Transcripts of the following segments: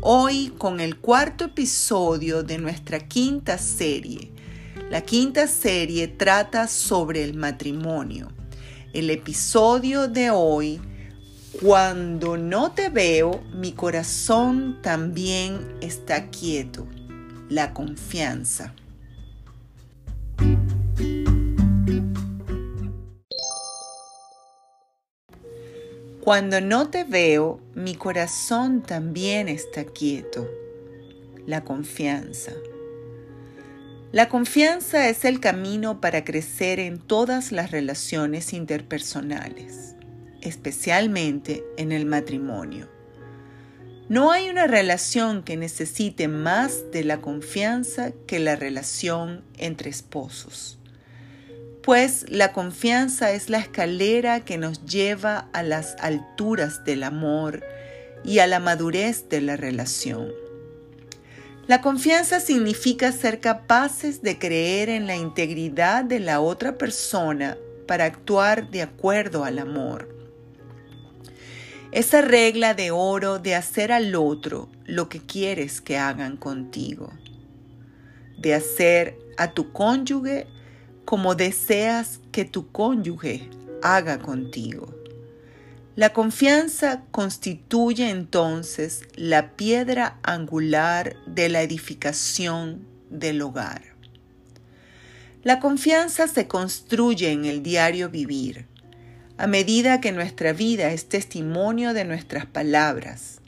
Hoy con el cuarto episodio de nuestra quinta serie. La quinta serie trata sobre el matrimonio. El episodio de hoy, Cuando no te veo, mi corazón también está quieto. La confianza. Cuando no te veo, mi corazón también está quieto. La confianza. La confianza es el camino para crecer en todas las relaciones interpersonales, especialmente en el matrimonio. No hay una relación que necesite más de la confianza que la relación entre esposos pues la confianza es la escalera que nos lleva a las alturas del amor y a la madurez de la relación. La confianza significa ser capaces de creer en la integridad de la otra persona para actuar de acuerdo al amor. Esa regla de oro de hacer al otro lo que quieres que hagan contigo. De hacer a tu cónyuge como deseas que tu cónyuge haga contigo. La confianza constituye entonces la piedra angular de la edificación del hogar. La confianza se construye en el diario vivir, a medida que nuestra vida es testimonio de nuestras palabras.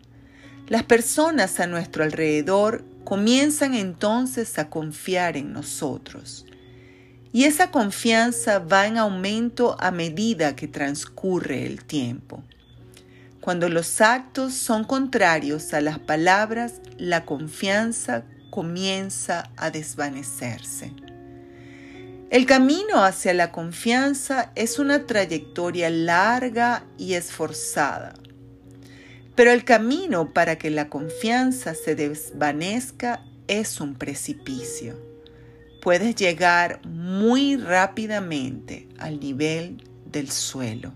Las personas a nuestro alrededor comienzan entonces a confiar en nosotros y esa confianza va en aumento a medida que transcurre el tiempo. Cuando los actos son contrarios a las palabras, la confianza comienza a desvanecerse. El camino hacia la confianza es una trayectoria larga y esforzada. Pero el camino para que la confianza se desvanezca es un precipicio puedes llegar muy rápidamente al nivel del suelo.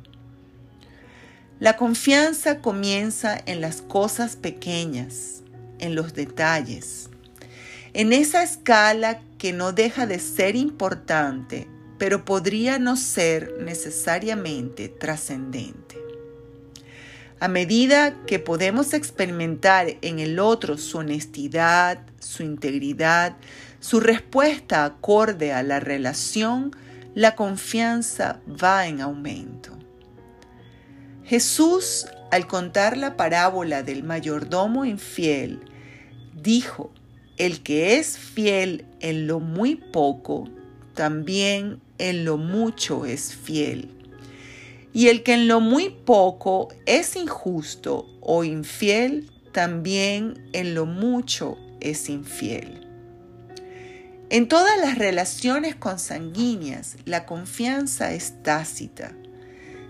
La confianza comienza en las cosas pequeñas, en los detalles, en esa escala que no deja de ser importante, pero podría no ser necesariamente trascendente. A medida que podemos experimentar en el otro su honestidad, su integridad, su respuesta acorde a la relación, la confianza va en aumento. Jesús, al contar la parábola del mayordomo infiel, dijo, el que es fiel en lo muy poco, también en lo mucho es fiel. Y el que en lo muy poco es injusto o infiel, también en lo mucho es infiel. En todas las relaciones consanguíneas, la confianza es tácita.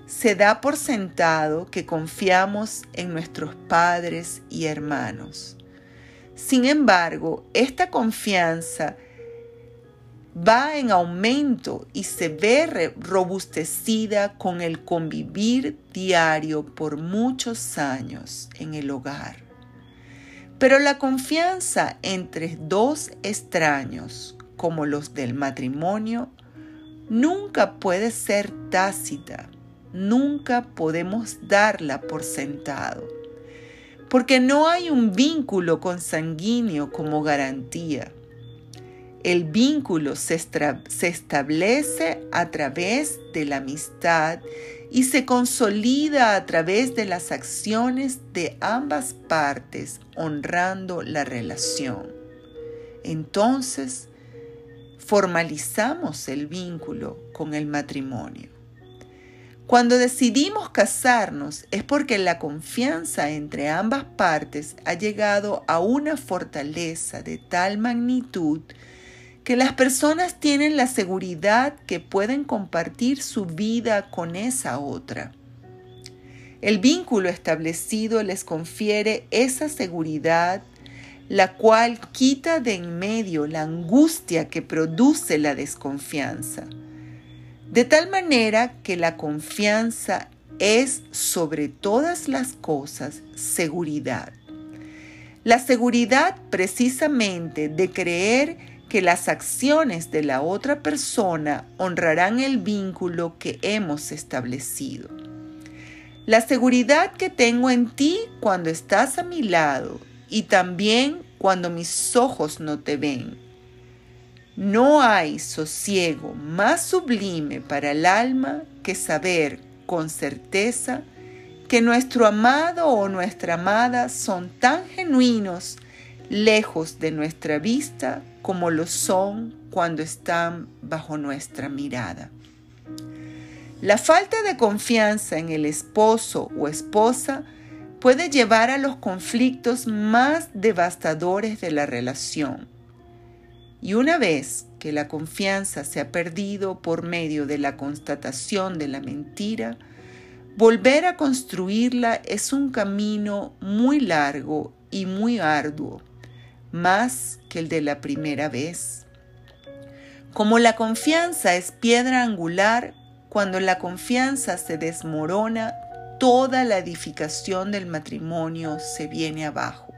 Se da por sentado que confiamos en nuestros padres y hermanos. Sin embargo, esta confianza va en aumento y se ve robustecida con el convivir diario por muchos años en el hogar. Pero la confianza entre dos extraños, como los del matrimonio, nunca puede ser tácita, nunca podemos darla por sentado, porque no hay un vínculo consanguíneo como garantía. El vínculo se, establece a través de la amistad y se consolida a través de las acciones de ambas partes, honrando la relación. Entonces, formalizamos el vínculo con el matrimonio. Cuando decidimos casarnos es porque la confianza entre ambas partes ha llegado a una fortaleza de tal magnitud que las personas tienen la seguridad que pueden compartir su vida con esa otra. El vínculo establecido les confiere esa seguridad, la cual quita de en medio la angustia que produce la desconfianza de tal manera que la confianza es sobre todas las cosas seguridad. La seguridad precisamente de creer que las acciones de la otra persona honrarán el vínculo que hemos establecido. La seguridad que tengo en ti cuando estás a mi lado y también cuando mis ojos no te ven no hay sosiego más sublime para el alma que saber con certeza que nuestro amado o nuestra amada son tan genuinos lejos de nuestra vista como lo son cuando están bajo nuestra mirada. La falta de confianza en el esposo o esposa puede llevar a los conflictos más devastadores de la relación y una vez que la confianza se ha perdido por medio de la constatación de la mentira, volver a construirla es un camino muy largo y muy arduo, más que el de la primera vez. Como la confianza es piedra angular, cuando la confianza se desmorona, toda la edificación del matrimonio se viene abajo.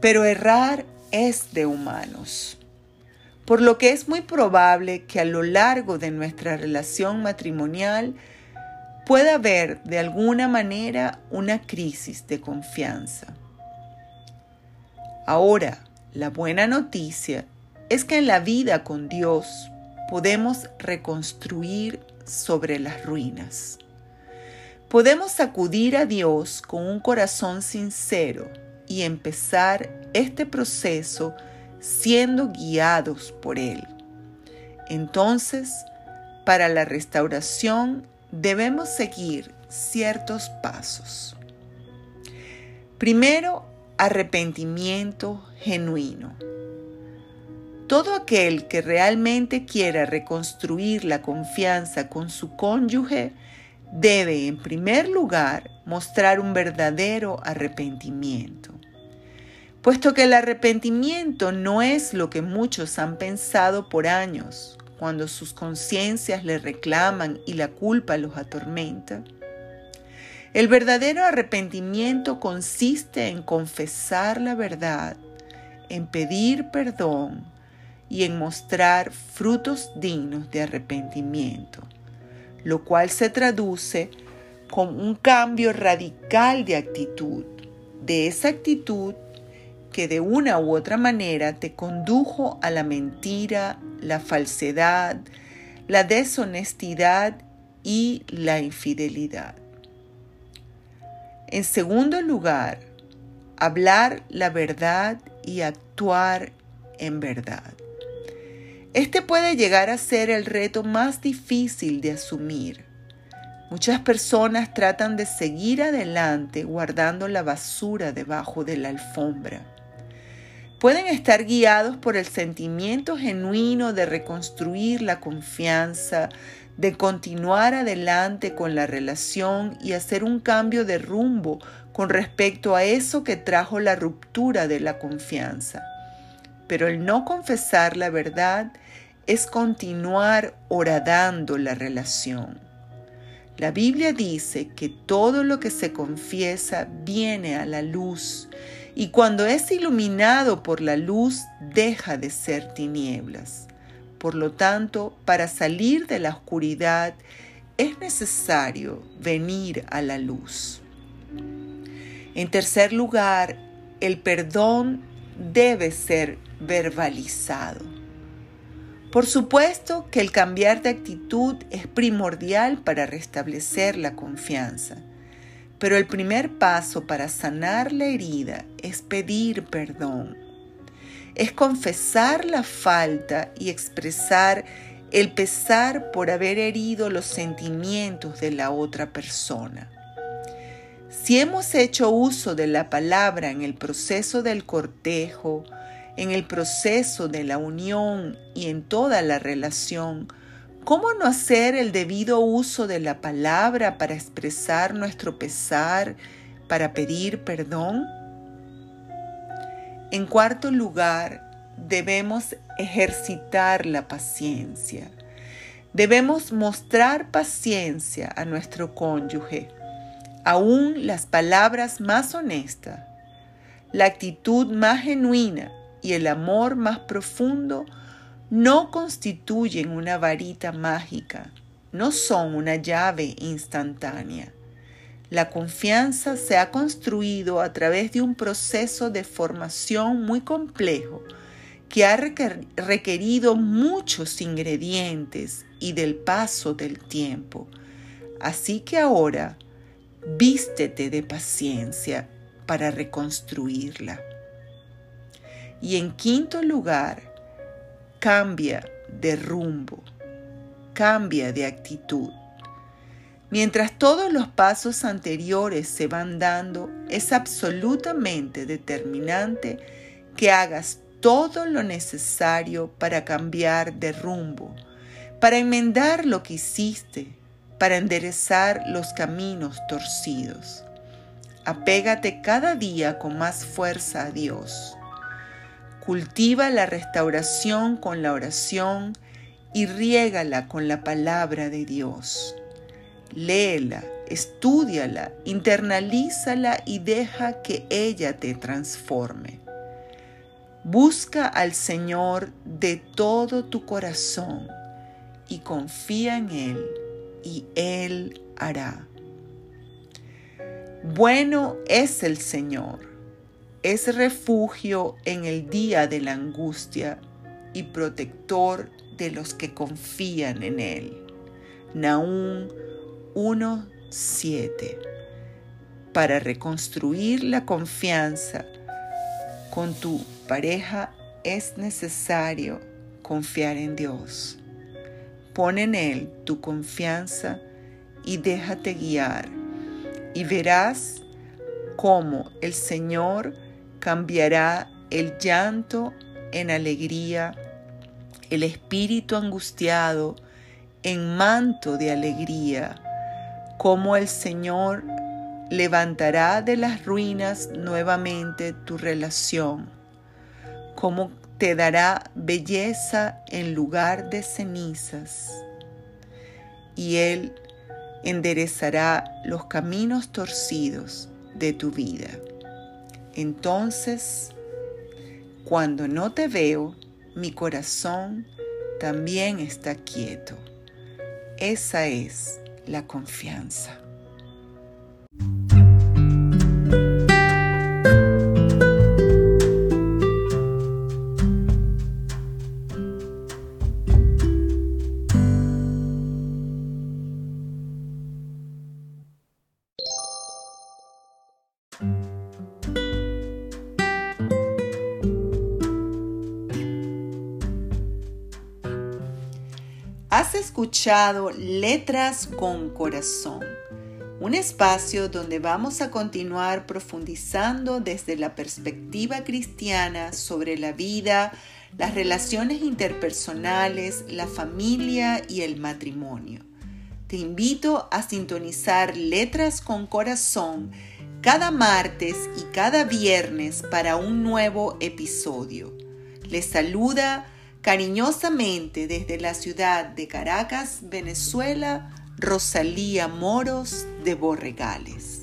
Pero errar es de humanos, por lo que es muy probable que a lo largo de nuestra relación matrimonial pueda haber de alguna manera una crisis de confianza. Ahora, la buena noticia es que en la vida con Dios podemos reconstruir sobre las ruinas. Podemos acudir a Dios con un corazón sincero y empezar este proceso siendo guiados por Él. Entonces, para la restauración debemos seguir ciertos pasos. Primero, arrepentimiento genuino. Todo aquel que realmente quiera reconstruir la confianza con su cónyuge debe, en primer lugar, mostrar un verdadero arrepentimiento puesto que el arrepentimiento no es lo que muchos han pensado por años, cuando sus conciencias le reclaman y la culpa los atormenta. El verdadero arrepentimiento consiste en confesar la verdad, en pedir perdón y en mostrar frutos dignos de arrepentimiento, lo cual se traduce con un cambio radical de actitud. De esa actitud que de una u otra manera te condujo a la mentira, la falsedad, la deshonestidad y la infidelidad. En segundo lugar, hablar la verdad y actuar en verdad. Este puede llegar a ser el reto más difícil de asumir. Muchas personas tratan de seguir adelante guardando la basura debajo de la alfombra pueden estar guiados por el sentimiento genuino de reconstruir la confianza, de continuar adelante con la relación y hacer un cambio de rumbo con respecto a eso que trajo la ruptura de la confianza. Pero el no confesar la verdad es continuar horadando la relación. La Biblia dice que todo lo que se confiesa viene a la luz y cuando es iluminado por la luz deja de ser tinieblas. Por lo tanto, para salir de la oscuridad es necesario venir a la luz. En tercer lugar, el perdón debe ser verbalizado. Por supuesto que el cambiar de actitud es primordial para restablecer la confianza. Pero el primer paso para sanar la herida es pedir perdón. Es confesar la falta y expresar el pesar por haber herido los sentimientos de la otra persona. Si hemos hecho uso de la palabra en el proceso del cortejo, en el proceso de la unión y en toda la relación, ¿cómo no hacer el debido uso de la palabra para expresar nuestro pesar, para pedir perdón? En cuarto lugar, debemos ejercitar la paciencia. Debemos mostrar paciencia a nuestro cónyuge, aún las palabras más honestas, la actitud más genuina y el amor más profundo no constituyen una varita mágica, no son una llave instantánea. La confianza se ha construido a través de un proceso de formación muy complejo que ha requerido muchos ingredientes y del paso del tiempo. Así que ahora vístete de paciencia para reconstruirla. Y en quinto lugar, cambia de rumbo, cambia de actitud. Mientras todos los pasos anteriores se van dando, es absolutamente determinante que hagas todo lo necesario para cambiar de rumbo, para enmendar lo que hiciste, para enderezar los caminos torcidos. Apégate cada día con más fuerza a Dios. Cultiva la restauración con la oración y riégala con la palabra de Dios. Léela, estudiala, internalízala y deja que ella te transforme. Busca al Señor de todo tu corazón y confía en Él y Él hará. Bueno es el Señor, es refugio en el día de la angustia y protector de los que confían en Él. Nahum 1.7 Para reconstruir la confianza con tu pareja es necesario confiar en Dios. Pon en Él tu confianza y déjate guiar y verás cómo el Señor cambiará el llanto en alegría, el espíritu angustiado en manto de alegría, cómo el Señor levantará de las ruinas nuevamente tu relación, como te dará belleza en lugar de cenizas, y Él enderezará los caminos torcidos de tu vida. Entonces, cuando no te veo, mi corazón también está quieto. Esa es la confianza. Has escuchado Letras con Corazón, un espacio donde vamos a continuar profundizando desde la perspectiva cristiana sobre la vida, las relaciones interpersonales, la familia y el matrimonio. Te invito a sintonizar Letras con Corazón cada martes y cada viernes para un nuevo episodio. Les saluda Cariñosamente desde la ciudad de Caracas, Venezuela, Rosalía Moros de Borregales.